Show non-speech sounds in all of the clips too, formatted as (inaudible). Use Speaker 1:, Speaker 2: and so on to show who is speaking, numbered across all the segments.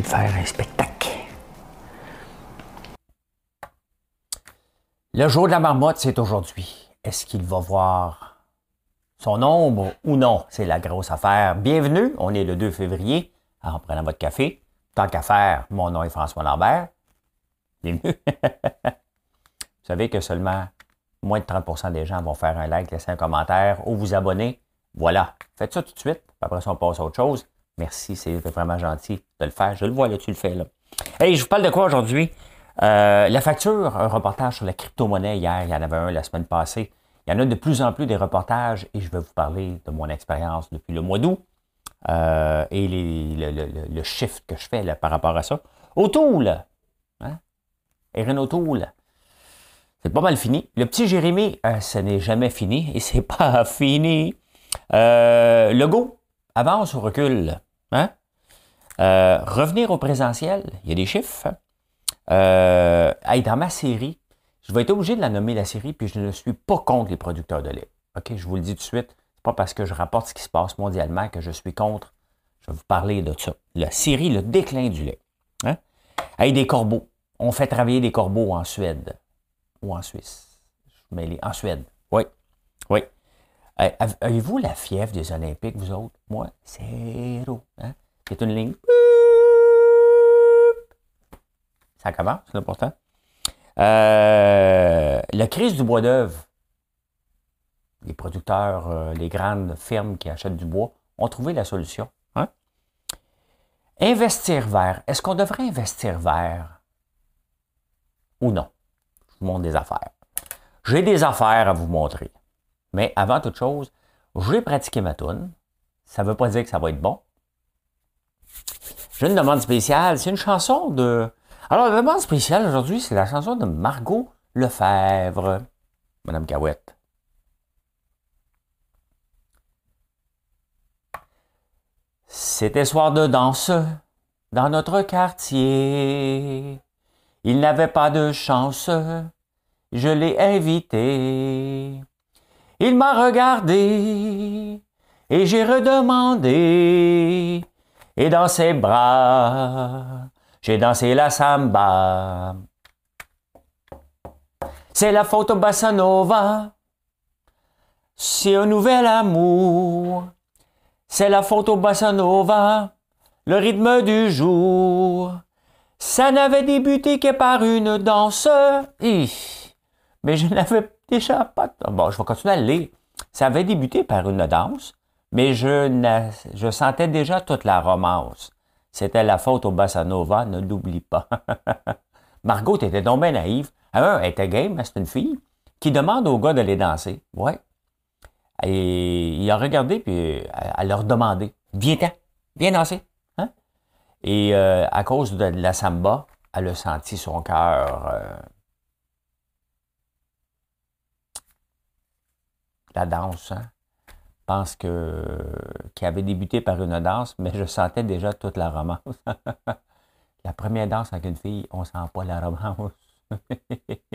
Speaker 1: De faire un spectacle. Le jour de la marmotte, c'est aujourd'hui. Est-ce qu'il va voir son ombre ou non? C'est la grosse affaire. Bienvenue, on est le 2 février. En prenant votre café. Tant qu'à faire, mon nom est François Lambert. Bienvenue. (laughs) vous savez que seulement moins de 30% des gens vont faire un like, laisser un commentaire ou vous abonner. Voilà. Faites ça tout de suite. Après ça, on passe à autre chose. Merci, c'est vraiment gentil de le faire. Je le vois, là, tu le fais, là. Hey, je vous parle de quoi aujourd'hui? Euh, la facture, un reportage sur la crypto-monnaie hier, il y en avait un la semaine passée. Il y en a de plus en plus des reportages et je vais vous parler de mon expérience depuis le mois d'août euh, et le, shift que je fais là, par rapport à ça. Autour, hein? Erin O'Toole. C'est pas mal fini. Le petit Jérémy, euh, ce n'est jamais fini et c'est (laughs) pas fini. Euh, le go, avance ou recule? Hein? Euh, revenir au présentiel, il y a des chiffres. Euh, hey, dans ma série, je vais être obligé de la nommer la série, puis je ne suis pas contre les producteurs de lait. OK, je vous le dis tout de suite. C'est pas parce que je rapporte ce qui se passe mondialement que je suis contre. Je vais vous parler de ça. La série, le déclin du lait. Hein? Hey, des corbeaux. On fait travailler des corbeaux en Suède ou en Suisse. Mais les... en Suède. Oui. Oui. Avez-vous la fièvre des Olympiques, vous autres? Moi, zéro. Hein? C'est une ligne. Ça commence, c'est important. Euh, la crise du bois d'œuvre. Les producteurs, euh, les grandes firmes qui achètent du bois ont trouvé la solution. Hein? Investir vert. Est-ce qu'on devrait investir vert ou non? Je vous montre des affaires. J'ai des affaires à vous montrer. Mais avant toute chose, j'ai pratiqué ma toune. Ça ne veut pas dire que ça va être bon. J'ai une demande spéciale. C'est une chanson de. Alors, la demande spéciale aujourd'hui, c'est la chanson de Margot Lefebvre. Madame Cahouette. C'était soir de danse dans notre quartier. Il n'avait pas de chance. Je l'ai invité. Il m'a regardé et j'ai redemandé. Et dans ses bras, j'ai dansé la samba. C'est la faute au. C'est un nouvel amour. C'est la faute au. Le rythme du jour. Ça n'avait débuté que par une danse. Mais je n'avais déjà pas. Bon, je vais continuer à le lire. Ça avait débuté par une danse, mais je, je sentais déjà toute la romance. C'était la faute au Bossa Nova, ne l'oublie pas. (laughs) Margot, t'étais donc naïve. Elle était game, c'est une fille qui demande aux gars d'aller danser. Ouais. Et il a regardé, puis elle leur demandé Viens-t'en, viens danser. Hein? Et euh, à cause de la samba, elle a senti son cœur. Euh, la danse, hein? Je pense que qui avait débuté par une danse, mais je sentais déjà toute la romance. (laughs) la première danse avec une fille, on sent pas la romance. (laughs)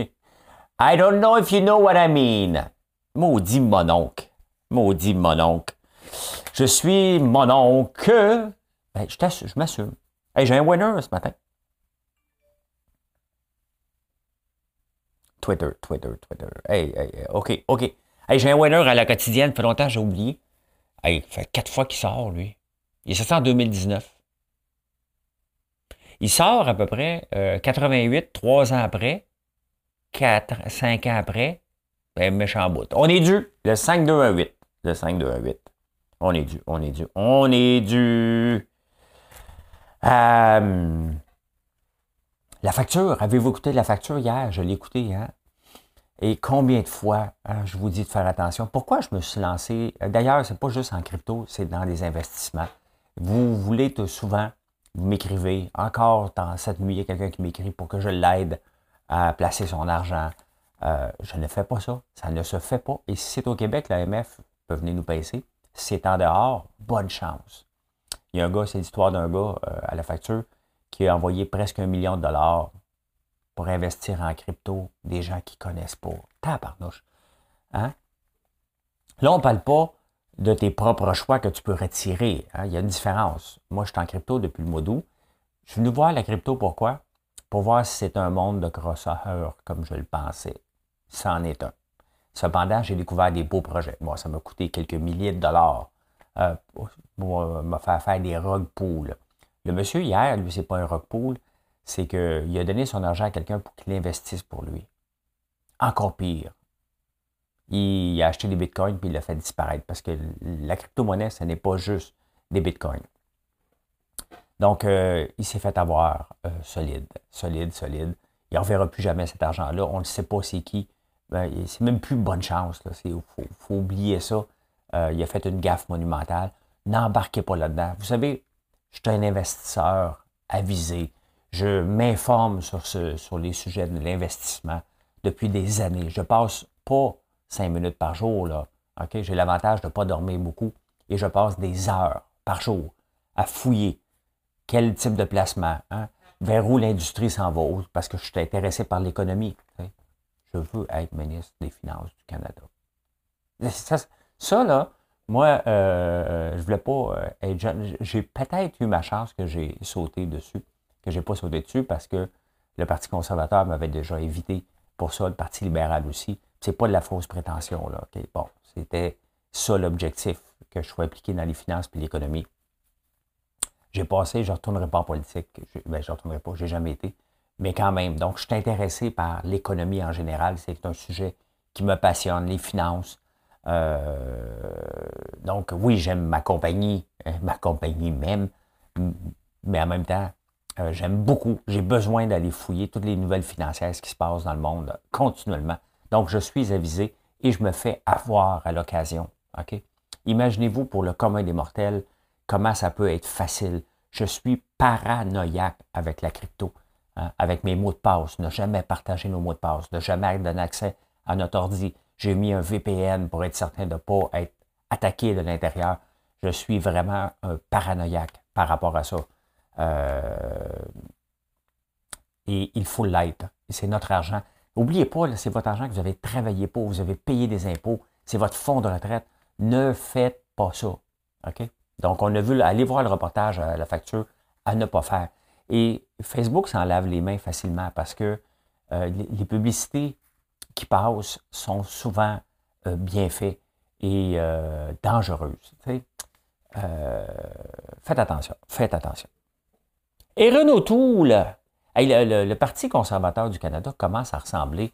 Speaker 1: I don't know if you know what I mean. Maudit mononcle. Maudit mononcle. Je suis mononcle. Ben, je je m'assume. Hey, j'ai un winner ce matin. Twitter, Twitter, Twitter. Hey, hey, OK, OK. Hey, j'ai un winner à la quotidienne, fait longtemps j'ai oublié. Hey, fait quatre fois qu'il sort, lui. Il est sorti en 2019. Il sort à peu près euh, 88, trois ans après, 4, 5 ans après, ben, méchant bout. On est dû. Le 5, 2, 1, 8. Le 5, 2, 1, 8. On est dû, on est dû, on est dû. Euh, la facture, avez-vous écouté la facture hier? Je l'ai écouté, hein? Et combien de fois hein, je vous dis de faire attention? Pourquoi je me suis lancé? D'ailleurs, c'est pas juste en crypto, c'est dans les investissements. Vous voulez souvent vous m'écrivez. Encore dans cette nuit, il y a quelqu'un qui m'écrit pour que je l'aide à placer son argent. Euh, je ne fais pas ça. Ça ne se fait pas. Et si c'est au Québec, l'AMF peut venir nous payer. Si c'est en dehors, bonne chance. Il y a un gars, c'est l'histoire d'un gars euh, à la facture qui a envoyé presque un million de dollars pour investir en crypto des gens qui ne connaissent pas. Tabarnouche. Hein? Là, on ne parle pas de tes propres choix que tu peux retirer. Hein? Il y a une différence. Moi, je suis en crypto depuis le mois d'août. Je suis venu voir la crypto, pourquoi? Pour voir si c'est un monde de grosseur comme je le pensais. C'en est un. Cependant, j'ai découvert des beaux projets. Moi, ça m'a coûté quelques milliers de dollars euh, pour me faire faire des rug pools. Le monsieur, hier, lui, c'est pas un rug pool, c'est qu'il a donné son argent à quelqu'un pour qu'il investisse pour lui. Encore pire. Il a acheté des bitcoins puis il l'a fait disparaître parce que la crypto-monnaie, ce n'est pas juste des bitcoins. Donc, euh, il s'est fait avoir solide, solide, solide. Il ne reverra plus jamais cet argent-là. On ne sait pas c'est qui. Ben, c'est même plus bonne chance. Il faut, oublier ça. Euh, il a fait une gaffe monumentale. N'embarquez pas là-dedans. Vous savez, je suis un investisseur avisé. Je m'informe sur, sur les sujets de l'investissement depuis des années. Je passe pas cinq minutes par jour. Là. J'ai l'avantage de ne pas dormir beaucoup et je passe des heures par jour à fouiller quel type de placement, hein, vers où l'industrie s'en va, parce que je suis intéressé par l'économie je veux être ministre des Finances du Canada. Ça, là, moi, euh, je voulais pas euh, être jeune. J'ai peut-être eu ma chance que j'ai sauté dessus, que j'ai pas sauté dessus parce que le Parti conservateur m'avait déjà évité pour ça, le Parti libéral aussi. C'est pas de la fausse prétention, là. Bon, c'était ça l'objectif, que je sois impliqué dans les finances et l'économie. J'ai passé, je ne retournerai pas en politique. Je, ben, je ne retournerai pas, j'ai jamais été mais quand même. Donc, je suis intéressé par l'économie en général. C'est un sujet qui me passionne, les finances. Euh, donc, oui, j'aime ma compagnie, (laughs) ma compagnie même, mais en même temps, euh, j'aime beaucoup. J'ai besoin d'aller fouiller toutes les nouvelles financières, qui se passe dans le monde continuellement. Donc, je suis avisé et je me fais avoir à l'occasion. OK? Imaginez-vous pour le commun des mortels comment ça peut être facile. Je suis paranoïaque avec la crypto. Hein, avec mes mots de passe, ne jamais partager nos mots de passe, ne jamais donner accès à notre ordi. J'ai mis un VPN pour être certain de ne pas être attaqué de l'intérieur. Je suis vraiment un paranoïaque par rapport à ça. Euh, et il faut l'être. C'est notre argent. N'oubliez pas, c'est votre argent que vous avez travaillé pour, vous avez payé des impôts, c'est votre fonds de retraite. Ne faites pas ça. Donc, on a vu, aller voir le reportage à la facture, à ne pas faire. Et Facebook s'en lave les mains facilement parce que euh, les, publicités qui passent sont souvent euh, bien faites et euh, dangereuses. faites attention, faites attention. Et Renault Toul, le, Parti conservateur du Canada commence à ressembler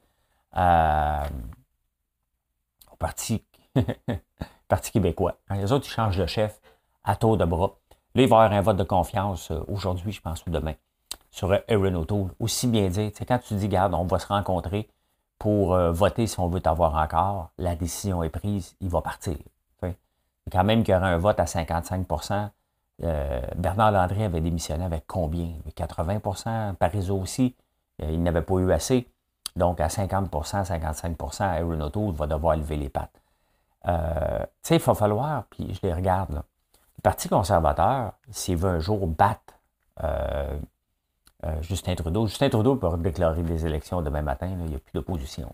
Speaker 1: au Parti, (laughs) Parti québécois. Les autres, ils changent de chef à tour de bras. Là, il va y avoir un vote de confiance euh, aujourd'hui, je pense, ou demain, sur Aaron O'Toole. Aussi bien dire, quand tu dis, garde, on va se rencontrer pour euh, voter si on veut t'avoir encore, la décision est prise, il va partir. Quand même qu'il y aura un vote à 55 euh, Bernard Landry avait démissionné avec combien? 80% Parizeau aussi, il n'avait pas eu assez. Donc, à 50% 55% Aaron O'Toole va devoir lever les pattes. tu sais, il va falloir, puis je les regarde, le Parti conservateur, s'il veut un jour battre euh, euh, Justin Trudeau, Justin Trudeau peut déclarer des élections demain matin, il n'y a plus d'opposition.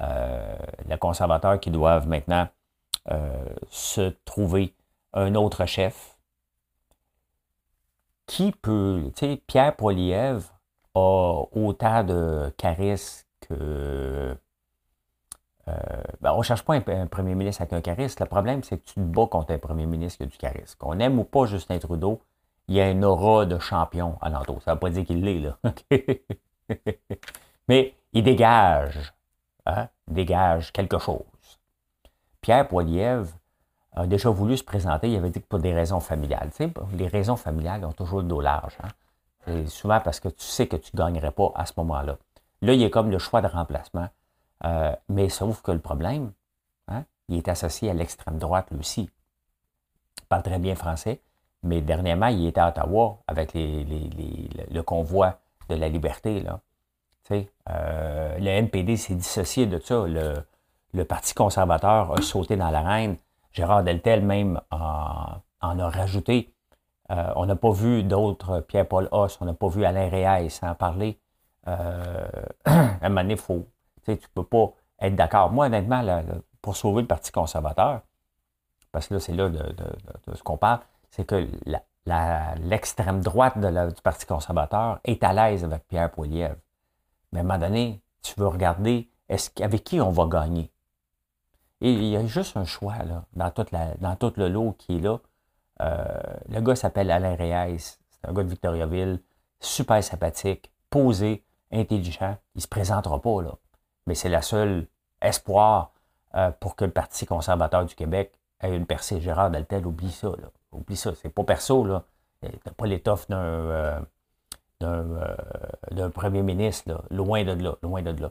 Speaker 1: Euh, les conservateurs qui doivent maintenant se trouver un autre chef qui peut, tu sais, Pierre Poilievre a autant de charisme que euh, ben, on ne cherche pas un, premier ministre avec un charisme. Le problème, c'est que tu te bats contre un premier ministre qui a du charisme. Qu'on aime ou pas Justin Trudeau, il y a un aura de champion à l'entour. Ça ne veut pas dire qu'il l'est, là. (laughs) Mais il dégage, hein, dégage quelque chose. Pierre Poilievre a déjà voulu se présenter, il avait dit que pour des raisons familiales. Les raisons familiales ont toujours le dos large. Hein. C'est souvent parce que tu sais que tu ne gagnerais pas à ce moment-là. Là, il y a comme le choix de remplacement. Euh, mais sauf que le problème, hein, il est associé à l'extrême droite lui aussi. Il parle très bien français, Mais dernièrement, il était à Ottawa avec le convoi de la liberté. Euh, le NPD s'est dissocié de ça. Le, Parti conservateur a sauté dans l'arène. Gérard Deltel même en, a rajouté. Euh, on n'a pas vu d'autres Pierre-Paul Hoss, on n'a pas vu Alain Réal en parler. Euh, (clears throat) à un moment donné, faut, tu ne peux pas être d'accord. Moi, honnêtement, pour sauver le Parti conservateur, parce que là, c'est là de, ce qu'on parle, c'est que l'extrême droite du Parti conservateur est à l'aise avec Pierre Poilievre. Mais à un moment donné, tu veux regarder avec qui on va gagner? Il y a juste un choix dans, tout le lot qui est là. Euh, le gars s'appelle Alain Reyes. C'est un gars de Victoriaville, super sympathique, posé, intelligent. Il ne se présentera pas. Mais c'est la seule espoir euh, pour que le Parti conservateur du Québec ait une percée. Gérard Deltel, oublie ça. Oublie ça. C'est pas perso, là. T'as pas l'étoffe d'un. Euh, premier ministre, loin de là, loin de là.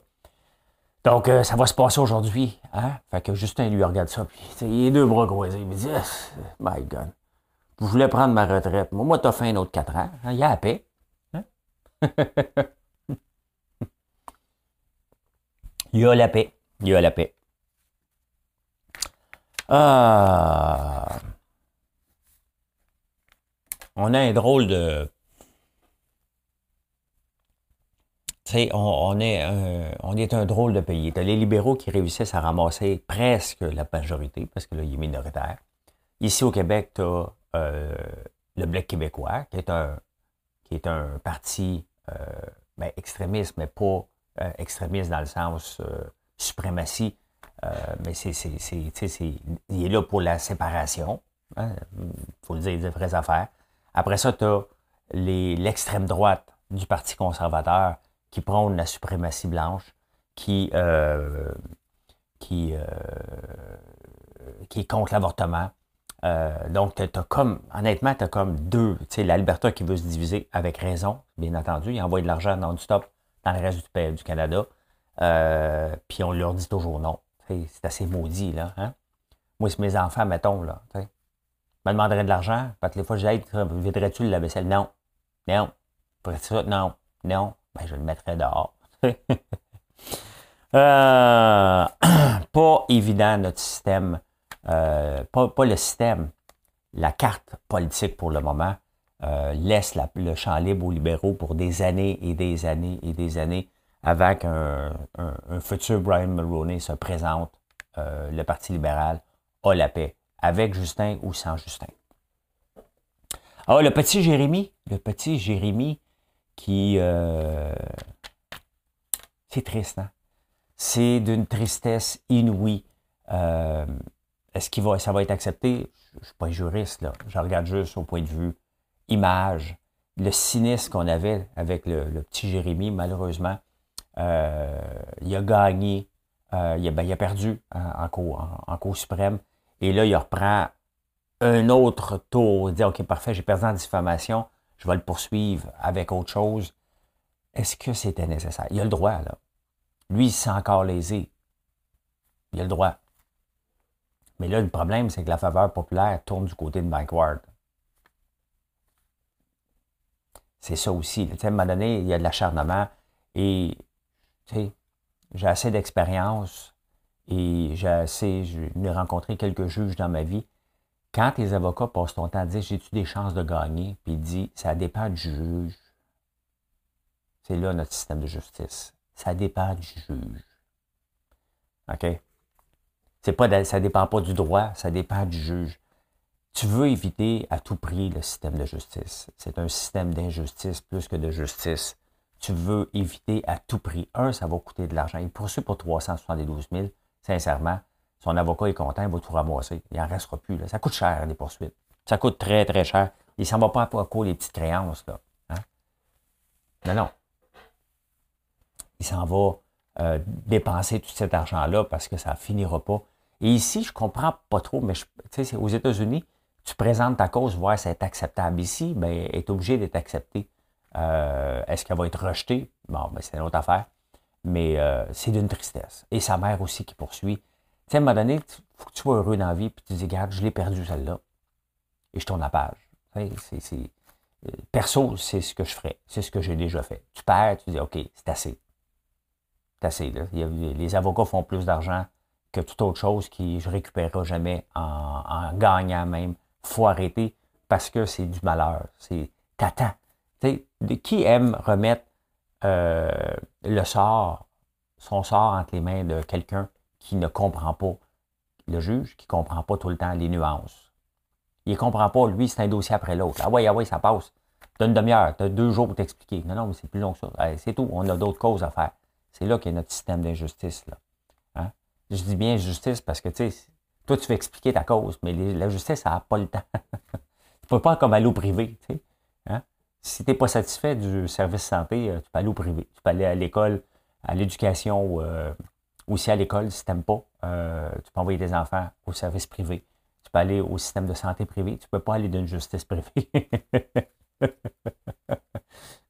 Speaker 1: Donc, euh, ça va se passer aujourd'hui. Hein? Fait que Justin lui regarde ça, puis il est deux bras croisés. Il me dit My God, je voulais prendre ma retraite. Moi, moi t'as fait un autre quatre ans. Hein? Il y a la paix. Hein? (laughs) il y a la paix. Il y a la paix. Ah. On a un drôle de on, est un, on est un drôle de pays. Tu les libéraux qui réussissent à ramasser presque la majorité, parce que là, il est minoritaire. Ici au Québec, tu as euh, le Bloc québécois, qui est un, qui est un parti euh, ben, extrémiste, mais pas euh, extrémiste dans le sens suprématie. mais c'est, il est là pour la séparation. Il hein, faut le dire, des vraies affaires. Après ça, tu as l'extrême droite du Parti conservateur qui prône la suprématie blanche, qui, euh, qui, euh, qui est contre l'avortement. Euh, donc, as comme, honnêtement, tu as comme deux. Tu sais, la Liberté qui veut se diviser avec raison, bien entendu. Il envoie de l'argent non-stop dans le reste du, du Canada. puis on leur dit toujours non. C'est assez maudit, là. Hein? Moi, c'est mes enfants, mettons, là. Je me demanderais de l'argent. Parce que les fois, je dis, viderais-tu le lave-vaisselle? Non. Non. Non. Non. Ben, je le mettrais dehors. (laughs) Euh, (clears throat) pas évident notre système, euh, pas, le système, la carte politique pour le moment euh, laisse le champ libre aux libéraux pour des années et des années et des années avant qu'un un, futur Brian Mulroney se présente. le Parti libéral a la paix, avec Justin ou sans Justin. Ah, le petit Jérémy, le petit Jérémy, qui... Euh, c'est triste, hein? C'est d'une tristesse inouïe. Euh, est-ce qu'il va, ça va être accepté? Je ne suis pas juriste, là. Je regarde juste au point de vue image. Le cynisme qu'on avait avec le, petit Jérémy, malheureusement, euh, il a gagné, il, a, ben, il, a, perdu en, cours, en, cour suprême. Et là, il reprend un autre tour. Il dit, OK, parfait, j'ai perdu en diffamation je vais le poursuivre avec autre chose. Est-ce que c'était nécessaire? Il a le droit, là. Lui, il s'est encore lésé. Il a le droit. Mais là, le problème, c'est que la faveur populaire tourne du côté de Mike Ward. C'est ça aussi. à un moment donné, il y a de l'acharnement et j'ai assez d'expérience et j'ai assez, j'ai rencontré quelques juges dans ma vie quand les avocats passent ton temps à dire j'ai-tu des chances de gagner, puis il dit ça dépend du juge. C'est là notre système de justice. Ça dépend du juge. OK? C'est pas, ça dépend pas du droit, ça dépend du juge. Tu veux éviter à tout prix le système de justice. C'est un système d'injustice plus que de justice. Tu veux éviter à tout prix. Un, ça va coûter de l'argent. Il poursuit pour 372 000. Sincèrement, son avocat est content, il va tout ramasser. Il n'en restera plus. Ça coûte cher, les poursuites. Ça coûte très, très cher. Il ne s'en va pas à quoi les petites créances. Là. Hein? Non. Il s'en va euh, dépenser tout cet argent-là parce que ça ne finira pas. Et ici, je ne comprends pas trop, mais aux États-Unis, tu présentes ta cause, voir si elle est acceptable. Ici, ben, elle est obligée d'être acceptée. Euh, est-ce qu'elle va être rejetée? Bon, ben, c'est une autre affaire. Mais euh, c'est d'une tristesse. Et sa mère aussi qui poursuit sais, à un moment donné, il faut que tu sois heureux dans la vie, puis tu dis, regarde, je l'ai perdu celle-là. Et je tourne la page. C'est, perso, c'est ce que je ferais. C'est ce que j'ai déjà fait. Tu perds, tu dis, OK, c'est assez. C'est assez. Là. les avocats font plus d'argent que toute autre chose qui je récupérerai jamais en, gagnant même. faut arrêter parce que c'est du malheur. C'est t'attends. Qui aime remettre euh, le sort, son sort entre les mains de quelqu'un qui ne comprend pas le juge, qui ne comprend pas tout le temps les nuances. Il ne comprend pas, lui, c'est un dossier après l'autre. Ah oui, ah oui, ça passe. Tu as une demi-heure, tu as deux jours pour t'expliquer. Non, non, mais c'est plus long que ça. c'est tout, on a d'autres causes à faire. C'est là qu'est notre système d'injustice. Hein? Je dis bien justice parce que, tu sais, toi, tu veux expliquer ta cause, mais la justice, ça n'a pas le temps. (laughs) tu peux pas comme aller au privé, tu sais. Hein? Si tu n'es pas satisfait du service santé, euh, tu peux aller au privé. Tu peux aller à l'école, à l'éducation, euh, aussi à l'école si tu n'aimes pas. Euh, tu peux envoyer tes enfants au service privé. Tu peux aller au système de santé privé. Tu ne peux pas aller d'une justice privée. (laughs)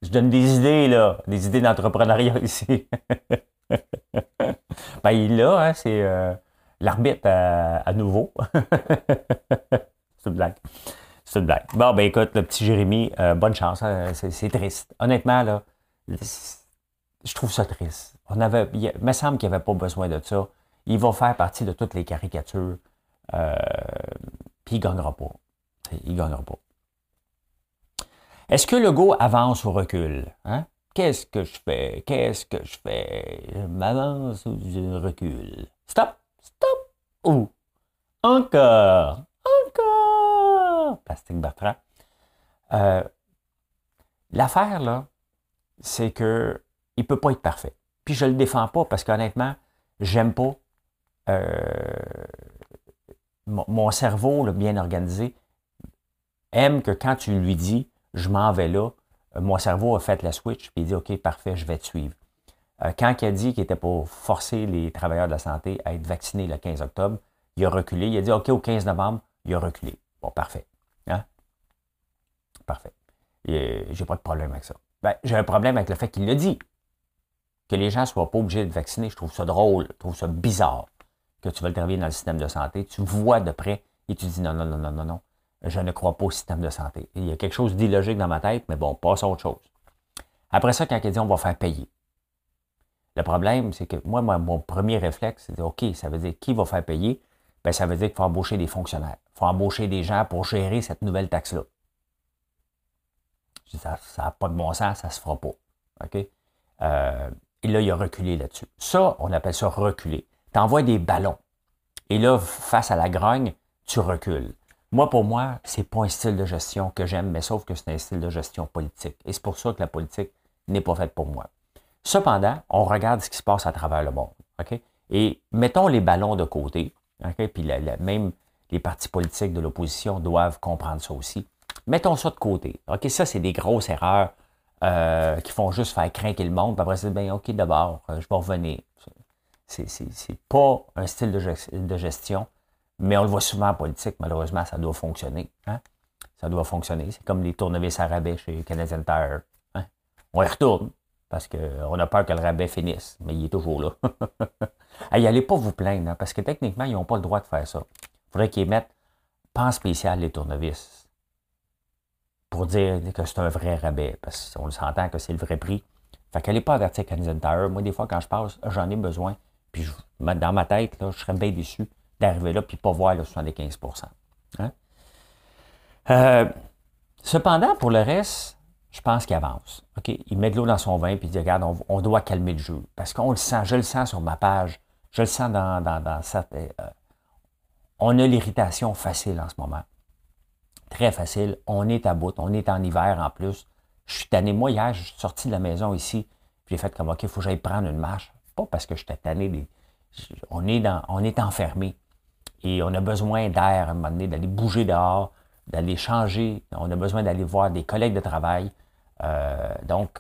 Speaker 1: Je donne des idées, là, des idées d'entrepreneuriat ici. (laughs) ben, il là, hein, c'est euh, l'arbitre à, nouveau. (laughs) c'est une blague. C'est une blague. Bon, ben écoute, le petit Jérémy, euh, bonne chance. Hein, c'est triste. Honnêtement, là, je trouve ça triste. On avait, il me semble qu'il n'y avait pas besoin de ça. Il va faire partie de toutes les caricatures. Euh, puis il ne gagnera pas. Il ne gagnera pas. Est-ce que le go avance ou recule? Hein? Qu'est-ce que je fais? Qu'est-ce que je fais? Je m'avance ou je recule? Stop! Stop! Ou encore! Encore! Plastique Bertrand. Euh, l'affaire, là, c'est que il peut pas être parfait. Puis je le défends pas parce qu'honnêtement, j'aime pas euh, mon, cerveau, le bien organisé, aime que quand tu lui dis je m'en vais là, euh, mon cerveau a fait la switch, puis il dit OK, parfait, je vais te suivre. Euh, quand il a dit qu'il était pour forcer les travailleurs de la santé à être vaccinés le 15 octobre, il a reculé. Il a dit OK, au 15 novembre, il a reculé. Bon, parfait. Hein? Parfait. J'ai pas de problème avec ça. Ben, j'ai un problème avec le fait qu'il l'a dit. Que les gens ne soient pas obligés de vacciner, je trouve ça drôle, je trouve ça bizarre que tu veux travailler dans le système de santé. Tu vois de près et tu dis non, non, non, non, non, non je ne crois pas au système de santé. Il y a quelque chose d'illogique dans ma tête, mais bon, passe à autre chose. Après ça, quand il dit on va faire payer. Le problème, c'est que moi, mon premier réflexe, c'est de OK, ça veut dire qui va faire payer? Bien, ça veut dire qu'il faut embaucher des fonctionnaires. Il faut embaucher des gens pour gérer cette nouvelle taxe-là. Ça n'a pas de bon sens, ça ne se fera pas. OK? Euh, et là, il a reculé là-dessus. Ça, on appelle ça reculer. Tu envoies des ballons. Et là, face à la grogne, tu recules. Moi, pour moi, c'est pas un style de gestion que j'aime, mais sauf que c'est un style de gestion politique. Et c'est pour ça que la politique n'est pas faite pour moi. Cependant, on regarde ce qui se passe à travers le monde. Et mettons les ballons de côté. OK? Puis même les partis politiques de l'opposition doivent comprendre ça aussi. Mettons ça de côté. OK? Ça, c'est des grosses erreurs euh, qui font juste faire craquer le monde. Puis après, c'est bien, OK, d'abord, euh, je vais revenir. C'est pas un style de gestion mais on le voit souvent en politique, malheureusement, ça doit fonctionner. Hein? Ça doit fonctionner. C'est comme les tournevis à rabais chez Canadian Tire. Hein? On les retourne parce qu'on a peur que le rabais finisse, mais il est toujours là. (laughs) hey, allez pas vous plaindre, hein, parce que techniquement, ils n'ont pas le droit de faire ça. Il faudrait qu'ils mettent pas spécial les tournevis pour dire que c'est un vrai rabais, parce qu'on s'entend que c'est le vrai prix. Fait qu'elle n'est pas avertie Canadian Tire. Moi, des fois, quand je passe, j'en ai besoin. Puis dans ma tête, là, je serais bien déçu d'arriver là puis pas voir le 75% hein? euh, cependant, pour le reste, je pense qu'il avance. OK? Il met de l'eau dans son vin puis il dit Regarde, on, doit calmer le jeu. Parce qu'on le sent, je le sens sur ma page, je le sens dans, dans, cette. Euh, on a l'irritation facile en ce moment. Très facile. On est à bout. On est en hiver en plus. Je suis tanné. Moi, hier, je suis sorti de la maison ici. J'ai fait comme OK, il faut que j'aille prendre une marche. Pas parce que j'étais tanné. Des... On, est on est enfermé. Et on a besoin d'air à un moment donné, d'aller bouger dehors, d'aller changer. On a besoin d'aller voir des collègues de travail. Euh, donc,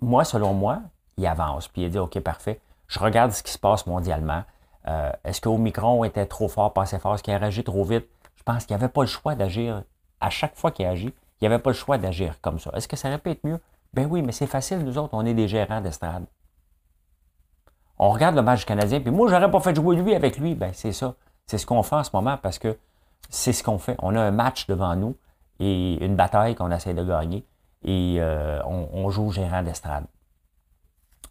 Speaker 1: moi, selon moi, il avance. Puis il dit, OK, parfait. Je regarde ce qui se passe mondialement. Euh, est-ce qu'Omicron était trop fort, pas assez fort? Est-ce qu'il a réagi trop vite? Pense qu'il n'y avait pas le choix d'agir. À chaque fois qu'il agit, il n'y avait pas le choix d'agir comme ça. Est-ce que ça aurait pu être mieux? Ben oui, mais c'est facile, nous autres, on est des gérants d'estrade on regarde le match canadien, puis moi, j'aurais pas fait jouer lui avec lui. Ben, c'est ça. C'est ce qu'on fait en ce moment parce que c'est ce qu'on fait. On a un match devant nous et une bataille qu'on essaie de gagner et euh, on, joue gérant d'estrade.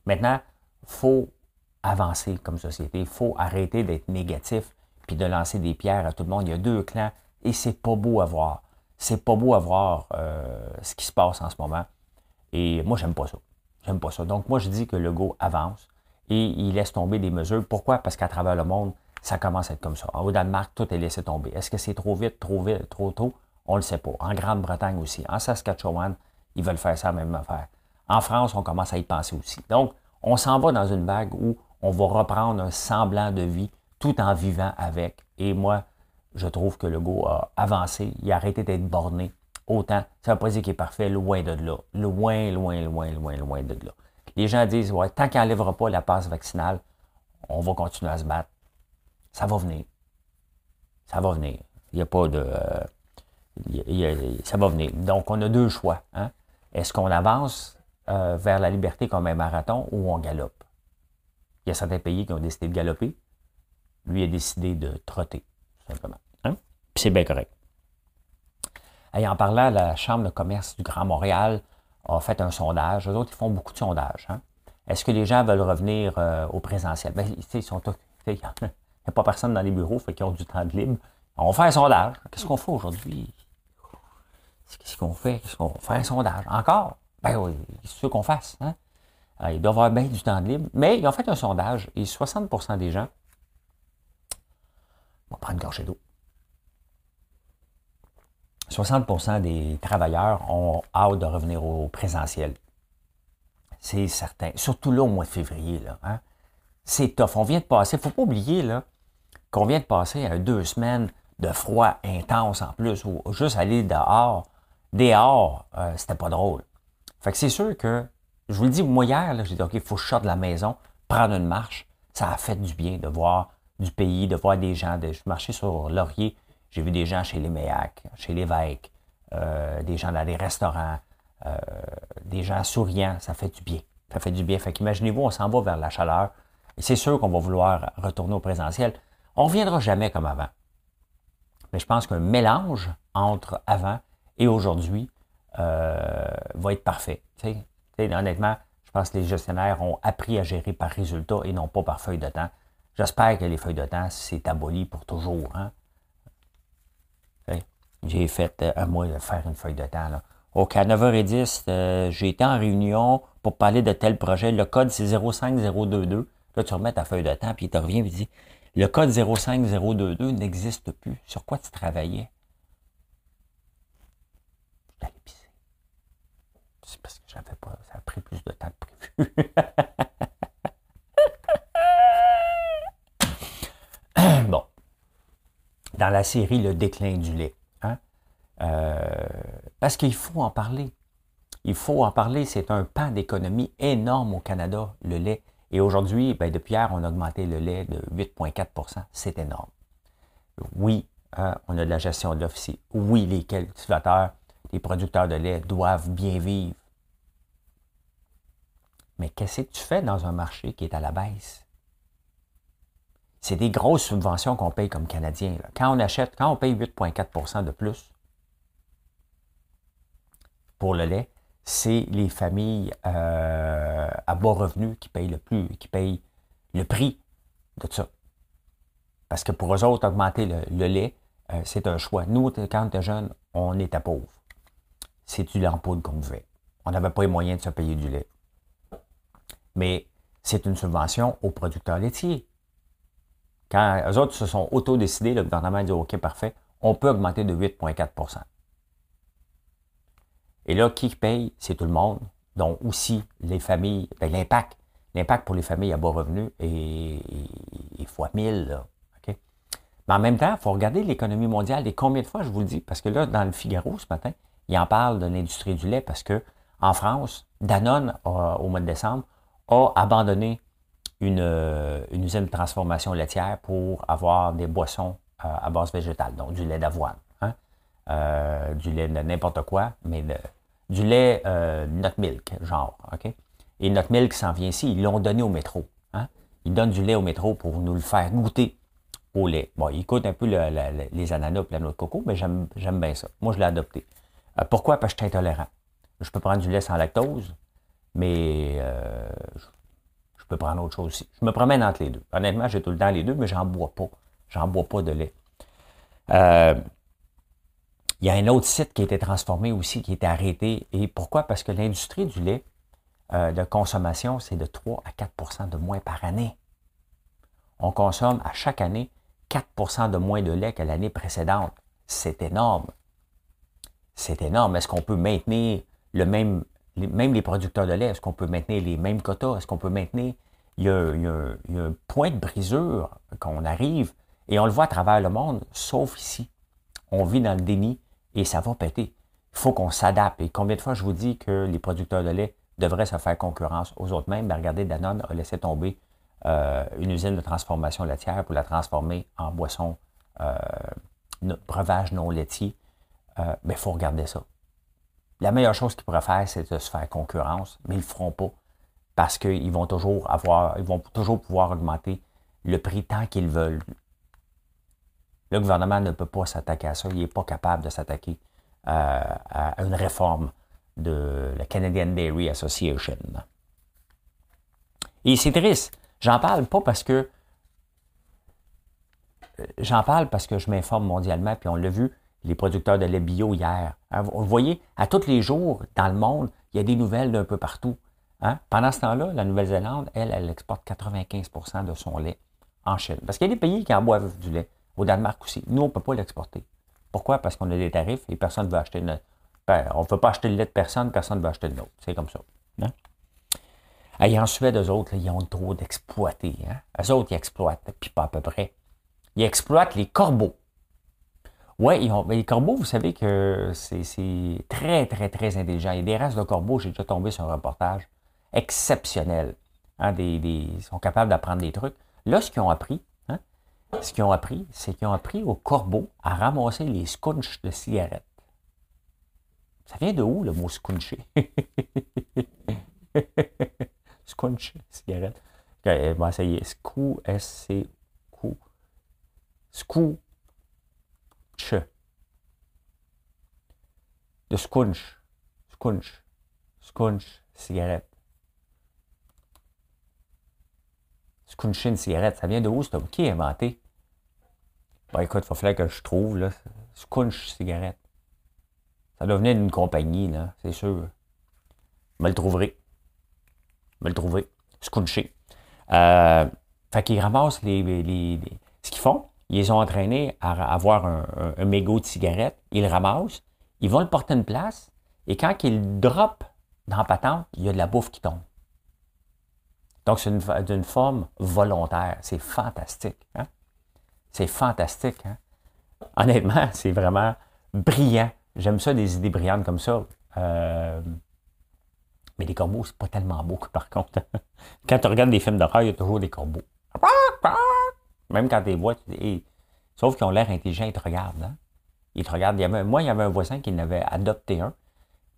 Speaker 1: Maintenant, il faut avancer comme société, il faut arrêter d'être négatif puis de lancer des pierres à tout le monde. Il y a deux clans et c'est pas beau à voir. C'est pas beau à voir euh, ce qui se passe en ce moment. Et moi, j'aime pas ça. J'aime pas ça. Donc, moi, je dis que le go avance et il laisse tomber des mesures. Pourquoi? Parce qu'à travers le monde, ça commence à être comme ça. Au Danemark, tout est laissé tomber. Est-ce que c'est trop vite, trop vite, trop tôt? On le sait pas. En Grande-Bretagne aussi. En Saskatchewan, ils veulent faire ça, même affaire. En France, on commence à y penser aussi. Donc, on s'en va dans une vague où on va reprendre un semblant de vie tout en vivant avec. Et moi, je trouve que le go a avancé. Il a arrêté d'être borné. Autant, ça ne veut pas dire qu'il est parfait, loin de là. Loin, loin, loin, loin, loin de là. Les gens disent, ouais, tant qu'il n'enlèvera pas la passe vaccinale, on va continuer à se battre. Ça va venir. Ça va venir. Il n'y a pas de. Euh, ça va venir. Donc, on a deux choix. Hein. Est-ce qu'on avance euh, vers la liberté comme un marathon ou on galope? Il y a certains pays qui ont décidé de galoper. Lui a décidé de trotter, simplement. Hein? Puis c'est bien correct. Et en parlant, la Chambre de commerce du Grand Montréal a fait un sondage. Eux autres, ils font beaucoup de sondages. Hein? Est-ce que les gens veulent revenir euh, au présentiel? Bien, ils sont Il n'y a pas personne dans les bureaux, fait qu'ils ont du temps de libre. On faire un sondage. Qu'est-ce qu'on fait aujourd'hui? Qu'est-ce qu'on fait? Qu'est-ce qu'on fait? Un sondage? Encore? Ben oui, c'est ce qu'on fasse. Hein? Euh, ils doivent avoir bien du temps de libre. Mais ils ont fait un sondage et 60% des gens on va prendre une gorgée d'eau. 60% des travailleurs ont hâte de revenir au présentiel. C'est certain. Surtout là, au mois de février. Hein. C'est tough. On vient de passer, il ne faut pas oublier qu'on vient de passer deux semaines de froid intense en plus, ou juste aller dehors, dehors, euh, c'était pas drôle. Fait que c'est sûr que, je vous le dis, moi hier, j'ai dit, OK, il faut que je sorte de la maison, prendre une marche. Ça a fait du bien de voir du pays, de voir des gens. De, je marchais sur Laurier, j'ai vu des gens chez les Méac, chez l'évêque, euh, des gens dans les restaurants, euh, des gens souriants. Ça fait du bien. Ça fait du bien. Fait qu'imaginez-vous, on s'en va vers la chaleur. C'est sûr qu'on va vouloir retourner au présentiel. On ne reviendra jamais comme avant. Mais je pense qu'un mélange entre avant et aujourd'hui euh, va être parfait. honnêtement, je pense que les gestionnaires ont appris à gérer par résultat et non pas par feuille de temps. J'espère que les feuilles de temps, c'est aboli pour toujours. Hein? J'ai fait euh, un mois de faire une feuille de temps. OK, à 9h10, euh, j'ai été en réunion pour parler de tel projet. Le code, c'est 05022. Là, tu remets ta feuille de temps, puis il te revient et dit Le code 05022 n'existe plus. Sur quoi tu travaillais Je pisser. C'est parce que j'avais pas. Ça a pris plus de temps que prévu. (laughs) bon. Dans la série Le déclin du lait. Hein? Euh, parce qu'il faut en parler. Il faut en parler. C'est un pan d'économie énorme au Canada, le lait. Et aujourd'hui, ben, depuis hier, on a augmenté le lait de 8,4% C'est énorme. Oui, hein, on a de la gestion de l'officier. Oui, les cultivateurs, les producteurs de lait doivent bien vivre. Mais qu'est-ce que tu fais dans un marché qui est à la baisse? C'est des grosses subventions qu'on paye comme Canadiens. Quand on achète, quand on paye 8,4 de plus pour le lait, c'est les familles euh, à bas revenus qui payent le plus, qui payent le prix de ça. Parce que pour eux autres, augmenter le, lait, euh, c'est un choix. Nous, quand on était jeunes, on était pauvres. C'est du poudre qu'on buvait. On n'avait pas les moyens de se payer du lait. Mais c'est une subvention aux producteurs laitiers. Quand eux autres se sont auto-décidés, le gouvernement a dit OK, parfait, on peut augmenter de 8,4% Et là, qui paye? C'est tout le monde, dont aussi les familles, ben, l'impact. L'impact pour les familles à bas revenus est, fois 1000. Là, Mais en même temps, il faut regarder l'économie mondiale. Et combien de fois, je vous le dis, parce que là, dans le Figaro ce matin, il en parle de l'industrie du lait parce que en France, Danone, au mois de décembre, a abandonné euh, une, usine de transformation laitière pour avoir des boissons euh, à base végétale, donc du lait d'avoine, hein. euh, du lait de n'importe quoi, mais du lait nut milk, genre, OK? Et nut milk s'en vient ici, ils l'ont donné au métro. Hein? Ils donnent du lait au métro pour nous le faire goûter au lait. Bon, il coûte un peu les ananas et la noix de coco, mais j'aime bien ça. Moi, je l'ai adopté. Euh, pourquoi? Parce que je suis intolérant. Je peux prendre du lait sans lactose, mais euh, peux prendre autre chose aussi. Je me promène entre les deux. Honnêtement, j'ai tout le temps les deux, mais j'en bois pas. J'en bois pas de lait. Euh, il y a un autre site qui a été transformé aussi, qui a été arrêté. Et pourquoi? Parce que l'industrie du lait de consommation, c'est de 3 à 4% de moins par année. On consomme à chaque année 4% de moins de lait que l'année précédente. C'est énorme. C'est énorme. Est-ce qu'on peut maintenir le même, même les producteurs de lait, est-ce qu'on peut maintenir les mêmes quotas? Est-ce qu'on peut maintenir... Il y, a, un point de brisure qu'on arrive, et on le voit à travers le monde, sauf ici. On vit dans le déni et ça va péter. Il faut qu'on s'adapte. Et combien de fois je vous dis que les producteurs de lait devraient se faire concurrence? Aux autres mêmes? Ben, regardez, Danone a laissé tomber euh, une usine de transformation laitière pour la transformer en boisson euh, breuvage non laitier, il euh, ben, faut regarder ça. La meilleure chose qu'ils pourraient faire, c'est de se faire concurrence, mais ils ne le feront pas parce qu'ils vont toujours avoir, ils vont toujours pouvoir augmenter le prix tant qu'ils veulent. Le gouvernement ne peut pas s'attaquer à ça, il n'est pas capable de s'attaquer à une réforme de la Canadian Dairy Association. Et c'est triste. J'en parle pas parce que euh, j'en parle parce que je m'informe mondialement, puis on l'a vu, les producteurs de lait bio hier. Hein, vous voyez, à tous les jours, dans le monde, il y a des nouvelles d'un peu partout. Hein? Pendant ce temps-là, la Nouvelle-Zélande, elle, elle exporte 95% de son lait en Chine. Parce qu'il y a des pays qui en boivent du lait. Au Danemark aussi. Nous, on ne peut pas l'exporter. Pourquoi? Parce qu'on a des tarifs et personne ne veut acheter le ben, on ne veut pas acheter le lait de personne, personne ne veut acheter le nôtre. C'est comme ça. Hein? Et en Suède, eux autres, ils ont trop d'exploiter. Hein? Eux autres, ils exploitent, puis pas à peu près. Ils exploitent les corbeaux. Oui, les corbeaux, vous savez que c'est très, très, très intelligent. Il y a des races de corbeaux, j'ai déjà tombé sur un reportage exceptionnel. Hein, des, ils sont capables d'apprendre des trucs. Là, ce qu'ils ont appris, hein, ce qu'ils ont appris, c'est qu'ils ont appris aux corbeaux à ramasser les scunches de cigarettes. Ça vient de où le mot scuncher? (laughs) Squunch, cigarette. Okay, on va essayer. Scoo, S-C-Q. Scoo. De squunch. Squunch. Squunch, cigarette. Squuncher une cigarette. Ça vient de où, c'est Qui a inventé? Bon, écoute, il va falloir que je trouve, là. Squunch, cigarette. Ça doit venir d'une compagnie, là, c'est sûr. Je me le trouverai me le trouver, se coucher. Euh, fait qu'ils ramassent les, les, Ce qu'ils font, ils les ont entraînés à avoir un, un, mégot de cigarette, ils le ramassent, ils vont le porter une place, et quand ils drop dans la patente, il y a de la bouffe qui tombe. Donc, c'est d'une forme volontaire. C'est fantastique. Hein? C'est fantastique. Hein? Honnêtement, (laughs) c'est vraiment brillant. J'aime ça, des idées brillantes comme ça. Euh, mais les corbeaux, c'est pas tellement beau que par contre. (laughs) quand tu regardes des films d'horreur, il y a toujours des corbeaux. Même quand tu les vois, sauf qu'ils ont l'air intelligents, ils te regardent. Hein? Ils te regardent. moi, il y avait un voisin qui en avait adopté un.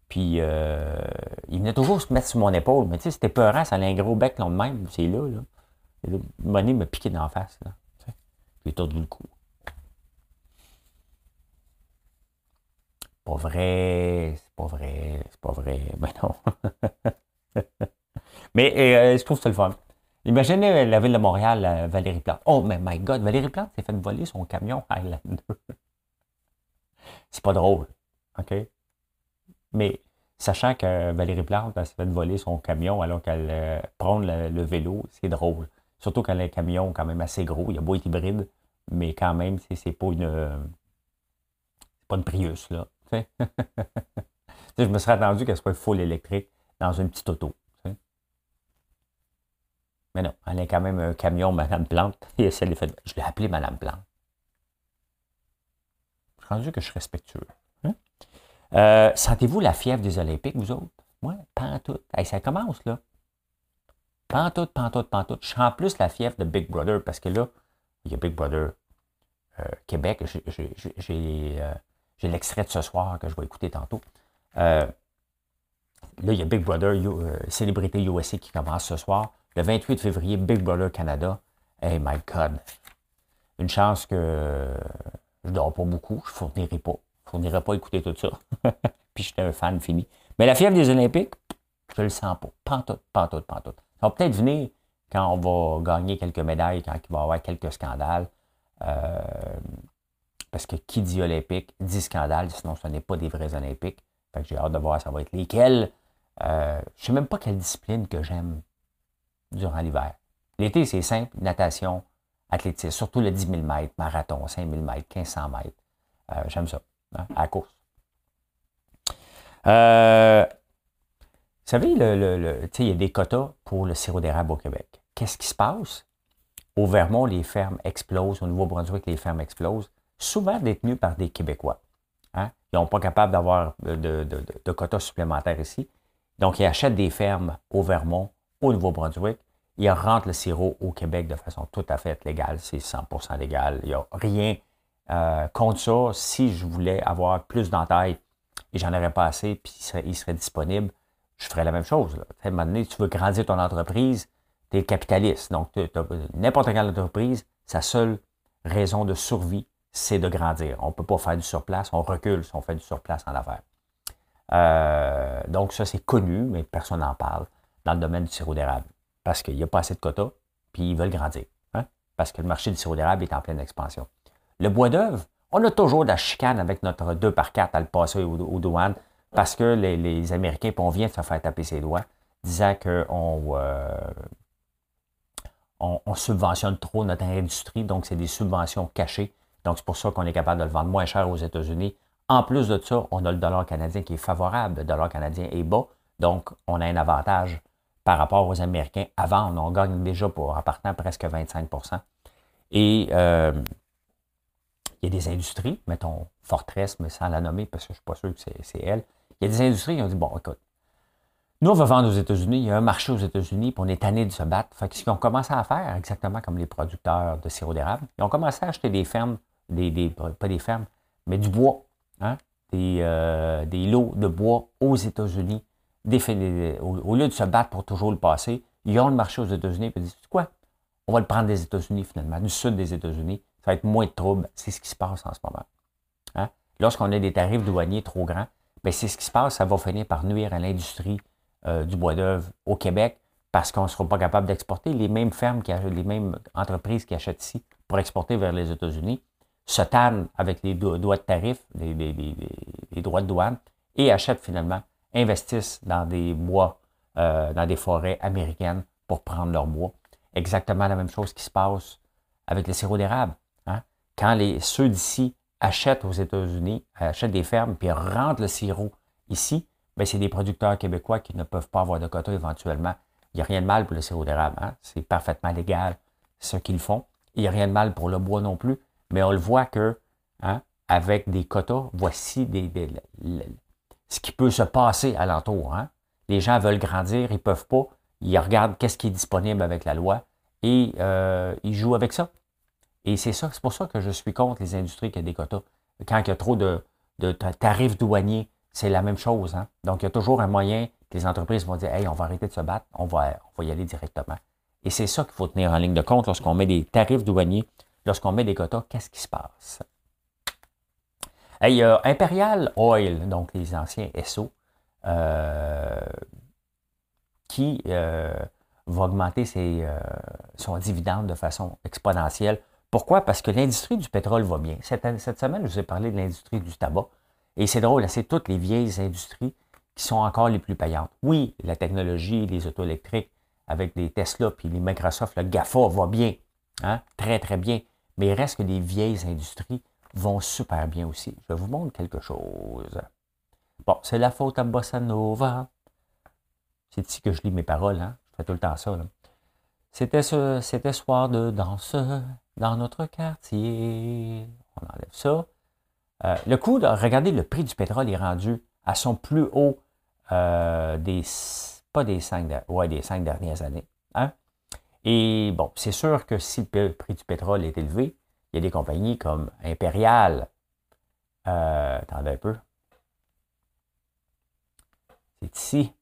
Speaker 1: Puis, euh, il venait toujours se mettre sur mon épaule. Mais tu sais, c'était peurant, ça a un gros bec long de même. C'est là, là. Le money me piquait dans la face. Là. J'ai tordu le cou. pas vrai, c'est pas vrai, c'est pas vrai. (laughs) Ben non. (laughs) mais euh, je trouve ça le fun. Imaginez la ville de Montréal, Valérie Plante. Oh, mais my God, Valérie Plante s'est fait voler son camion Highlander. (laughs) c'est pas drôle. OK? Mais sachant que Valérie Plante s'est fait voler son camion alors qu'elle euh, prend le, vélo, c'est drôle. Surtout quand a un camion quand même assez gros. Il y a beau être hybride, mais quand même, c'est pas une. Euh, pas une Prius, là. (laughs) je me serais attendu qu'elle soit full électrique dans une petite auto. Mais non, elle est quand même un camion Madame Plante. (laughs) Et. Je l'ai appelé Madame Plante. Rendu que je suis respectueux. Hein? Euh, sentez-vous la fièvre des Olympiques, vous autres? Oui, pantoute. Hey, ça commence, là. Pantoute, pantoute, pantoute. Je sens plus la fièvre de Big Brother parce que là, il y a Big Brother euh, Québec. J'ai euh, j'ai l'extrait de ce soir que je vais écouter tantôt. Là, il y a Big Brother Célébrité USA qui commence ce soir. Le 28 février, Big Brother Canada. Hey my God. Une chance que je dors pas beaucoup. Je fournirai pas. Je fournirai pas écouter tout ça. (laughs) puis j'étais un fan fini. Mais la fièvre des Olympiques, je le sens pas. Pantoute, pantoute, pantoute. Ça va peut-être venir quand on va gagner quelques médailles, quand il va y avoir quelques scandales. Euh, parce que qui dit olympique dit scandale, sinon ce n'est pas des vrais olympiques. Fait que j'ai hâte de voir ça va être lesquels. Euh, je ne sais même pas quelle discipline que j'aime durant l'hiver. L'été, c'est simple, natation, athlétisme, surtout le 10 000 mètres, marathon, 5 000 mètres, 1500 mètres. Euh, j'aime ça, hein, à la course. Euh, vous savez, le, il y a des quotas pour le sirop d'érable au Québec. Qu'est-ce qui se passe? Au Vermont, les fermes explosent. Au Nouveau-Brunswick, les fermes explosent. Souvent détenues par des Québécois. Hein? Ils n'ont pas capable d'avoir de, de, quotas supplémentaires ici. Donc, ils achètent des fermes au Vermont, au Nouveau-Brunswick. Ils rentrent le sirop au Québec de façon tout à fait légale. C'est 100% légal. Il n'y a rien euh, contre ça. Si je voulais avoir plus d'entailles et j'en aurais pas assez, puis il serait, disponible, je ferais la même chose. À un moment donné, tu veux grandir ton entreprise, tu es capitaliste. Donc, n'importe quelle entreprise, sa seule raison de survie, c'est de grandir. On ne peut pas faire du surplace, on recule si on fait du surplace en affaires. Euh, donc, ça, c'est connu, mais personne n'en parle dans le domaine du sirop d'érable. Parce qu'il n'y a pas assez de quotas, puis ils veulent grandir. Hein? Parce que le marché du sirop d'érable est en pleine expansion. Le bois d'œuvre, on a toujours de la chicane avec notre 2 par 4 à le passer aux, douanes parce que les, Américains, puis on vient de se faire taper ses doigts, disant qu'on euh, on, subventionne trop notre industrie, donc c'est des subventions cachées. Donc c'est pour ça qu'on est capable de le vendre moins cher aux États-Unis. En plus de ça, on a le dollar canadien qui est favorable, le dollar canadien est bas, donc on a un avantage par rapport aux Américains. Avant, on gagne déjà pour en partant presque 25% Et euh, il y a des industries, mettons Fortress, mais sans la nommer parce que je ne suis pas sûr que c'est elle. Il y a des industries qui ont dit bon, écoute, nous, on va vendre aux États-Unis, il y a un marché aux États-Unis, puis on est tanné de se battre. Fait que ce qu'ils ont commencé à faire, exactement comme les producteurs de sirop d'érable, ils ont commencé à acheter des fermes, des, pas des fermes, mais du bois, hein? euh, des lots de bois aux États-Unis. Au, lieu de se battre pour toujours le passer, ils ont le marché aux États-Unis, et disent quoi? On va le prendre des États-Unis finalement, du sud des États-Unis ça va être moins de troubles. C'est ce qui se passe en ce moment. Hein? Lorsqu'on a des tarifs douaniers trop grands, ben, c'est ce qui se passe, ça va finir par nuire à l'industrie euh, du bois d'œuvre au Québec parce qu'on ne sera pas capable d'exporter. Les mêmes fermes, qui les mêmes entreprises qui achètent ici pour exporter vers les États-Unis se tannent avec les droits de tarifs, les, droits de douane et achètent finalement, investissent dans des bois, euh, dans des forêts américaines pour prendre leur bois. Exactement la même chose qui se passe avec le sirop d'érable quand les, ceux d'ici achètent aux États-Unis, achètent des fermes, puis rentrent le sirop ici, bien, c'est des producteurs québécois qui ne peuvent pas avoir de quotas éventuellement. Il n'y a rien de mal pour le sirop d'érable. Hein? C'est parfaitement légal ce qu'ils font. Il n'y a rien de mal pour le bois non plus. Mais on le voit que, hein, avec des quotas, voici des, ce qui peut se passer alentour. Hein? Les gens veulent grandir, ils ne peuvent pas. Ils regardent qu'est-ce qui est disponible avec la loi et euh, ils jouent avec ça. Et c'est ça, c'est pour ça que je suis contre les industries qui ont des quotas. Quand il y a trop de, tarifs douaniers, c'est la même chose. Hein? Donc, il y a toujours un moyen que les entreprises vont dire Hey, on va arrêter de se battre, on va, on va y aller directement. Et c'est ça qu'il faut tenir en ligne de compte lorsqu'on met des tarifs douaniers, lorsqu'on met des quotas, qu'est-ce qui se passe? Hey, euh, Imperial Oil, donc les anciens SO, euh, qui euh, va augmenter ses, son dividende de façon exponentielle pourquoi? Parce que l'industrie du pétrole va bien. Cette, semaine, je vous ai parlé de l'industrie du tabac. Et c'est drôle, c'est toutes les vieilles industries qui sont encore les plus payantes. Oui, la technologie, les auto électriques, avec les Tesla puis les Microsoft, le GAFA va bien. Hein? Très, très bien. Mais il reste que les vieilles industries vont super bien aussi. Je vous montre quelque chose. Bon, c'est la faute à Bossa Nova. C'est ici que je lis mes paroles. Hein? Je fais tout le temps ça. C'était ce, c'était soir de danse dans notre quartier. On enlève ça. Euh, le coût, de, regardez, le prix du pétrole est rendu à son plus haut euh, des, pas des cinq, des cinq dernières années. Hein? Et bon, c'est sûr que si le prix du pétrole est élevé, il y a des compagnies comme Imperial. Euh, attendez un peu. C'est ici.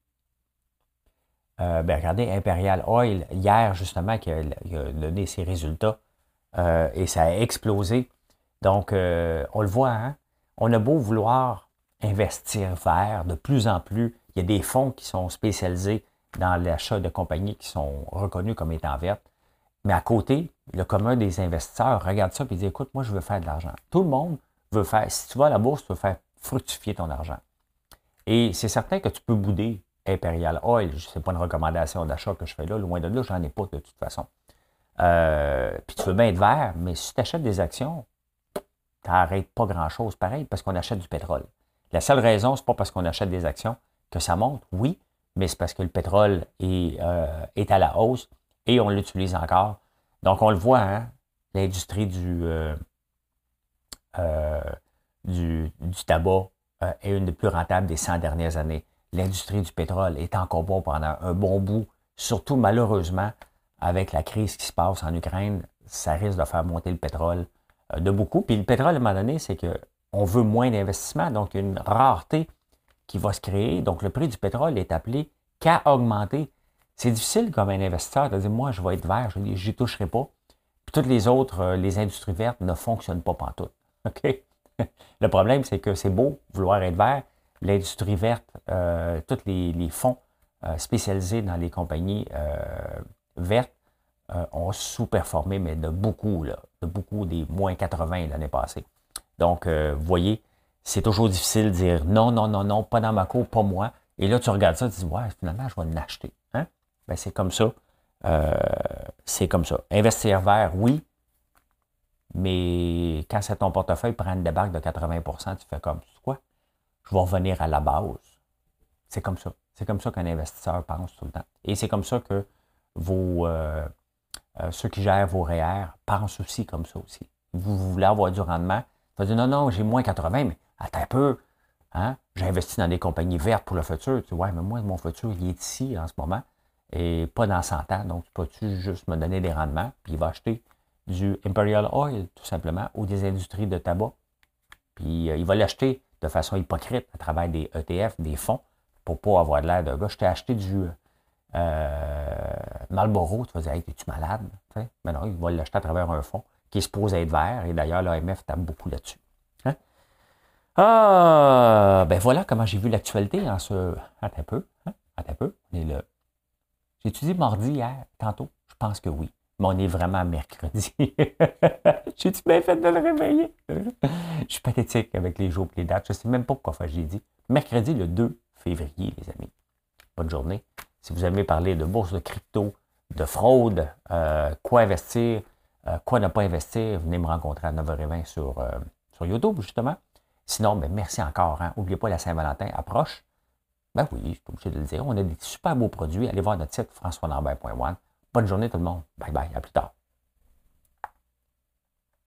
Speaker 1: Euh, ben regardez, Imperial Oil, hier justement, qui a donné ses résultats, euh, et ça a explosé. Donc, on le voit, hein? on a beau vouloir investir vert. De plus en plus, il y a des fonds qui sont spécialisés dans l'achat de compagnies qui sont reconnues comme étant vertes. Mais à côté, le commun des investisseurs regarde ça et dit écoute, moi, je veux faire de l'argent. Tout le monde veut faire, si tu vas à la bourse, tu veux faire fructifier ton argent. Et c'est certain que tu peux bouder Imperial Oil. Ce n'est pas une recommandation d'achat que je fais là. Loin de là, je n'en ai pas de toute façon. Euh, puis tu veux bien être vert, mais si tu achètes des actions, tu n'arrêtes pas grand-chose pareil parce qu'on achète du pétrole. La seule raison, ce n'est pas parce qu'on achète des actions que ça monte, oui, mais c'est parce que le pétrole est, euh, est à la hausse et on l'utilise encore. Donc, on le voit, hein, l'industrie du, euh, euh, du, tabac euh, est une des plus rentables des 100 dernières années. L'industrie du pétrole est encore bon pendant un bon bout, surtout malheureusement avec la crise qui se passe en Ukraine, ça risque de faire monter le pétrole de beaucoup. Puis le pétrole, à un moment donné, c'est qu'on veut moins d'investissement, donc une rareté qui va se créer. Donc le prix du pétrole est appelé qu'à augmenter c'est difficile comme un investisseur de dire, moi, je vais être vert, je n'y toucherai pas. Puis toutes les autres, euh, les industries vertes ne fonctionnent pas pantoute. (laughs) OK? Le problème, c'est que c'est beau vouloir être vert. L'industrie verte, euh, tous les, fonds euh, spécialisés dans les compagnies vertes ont sous-performé, mais de beaucoup, là, de beaucoup, des moins 80 l'année passée. Donc, vous voyez, c'est toujours difficile de dire non, non, non, non, pas dans ma cour, pas moi. Et là, tu regardes ça, tu dis, ouais, finalement, je vais l'acheter. Ben, c'est comme ça. Euh, c'est comme ça. Investir vert, oui, mais quand c'est ton portefeuille prend une débarque de 80% tu fais comme quoi? Je vais revenir à la base. C'est comme ça. C'est comme ça qu'un investisseur pense tout le temps. Et c'est comme ça que vos, euh, euh, ceux qui gèrent vos REER pensent aussi comme ça aussi. Vous, voulez avoir du rendement? Vous dire non, non, j'ai moins 80, mais attends un peu. Hein? J'ai investi dans des compagnies vertes pour le futur. Tu ouais, mais moi, mon futur, il est ici en ce moment et pas dans 100 ans. Donc, tu peux-tu juste me donner des rendements, puis il va acheter du Imperial Oil, tout simplement, ou des industries de tabac. Puis, euh, il va l'acheter de façon hypocrite à travers des ETF, des fonds, pour pas avoir de l'air de gars. Je t'ai acheté du euh, Marlboro, tu vas dire, hey, es-tu malade? Mais non, il va l'acheter à travers un fonds qui est supposé être vert, et d'ailleurs, l'AMF tape beaucoup là-dessus. Hein? Ah, ben voilà comment j'ai vu l'actualité en ce. Attends un peu. Hein? Attends un peu. On est le j'ai-tu dit mardi hier, tantôt? Je pense que oui. Mais on est vraiment mercredi. (laughs) J'ai-tu bien fait de le réveiller? je suis pathétique avec les jours et les dates. Je ne sais même pas pourquoi j'ai dit. Mercredi, le 2 février, les amis. Bonne journée. Si vous aimez parler de bourse, de crypto, de fraude, euh, quoi investir, euh, quoi ne pas investir, venez me rencontrer à 9h20 sur, euh, sur YouTube, justement. Sinon, ben, merci encore. N'oubliez hein. pas, la Saint-Valentin approche. Ben oui, je suis obligé de le dire. On a des super beaux produits. Allez voir notre site françoislambert.one. Bonne journée tout le monde. Bye bye. À plus tard.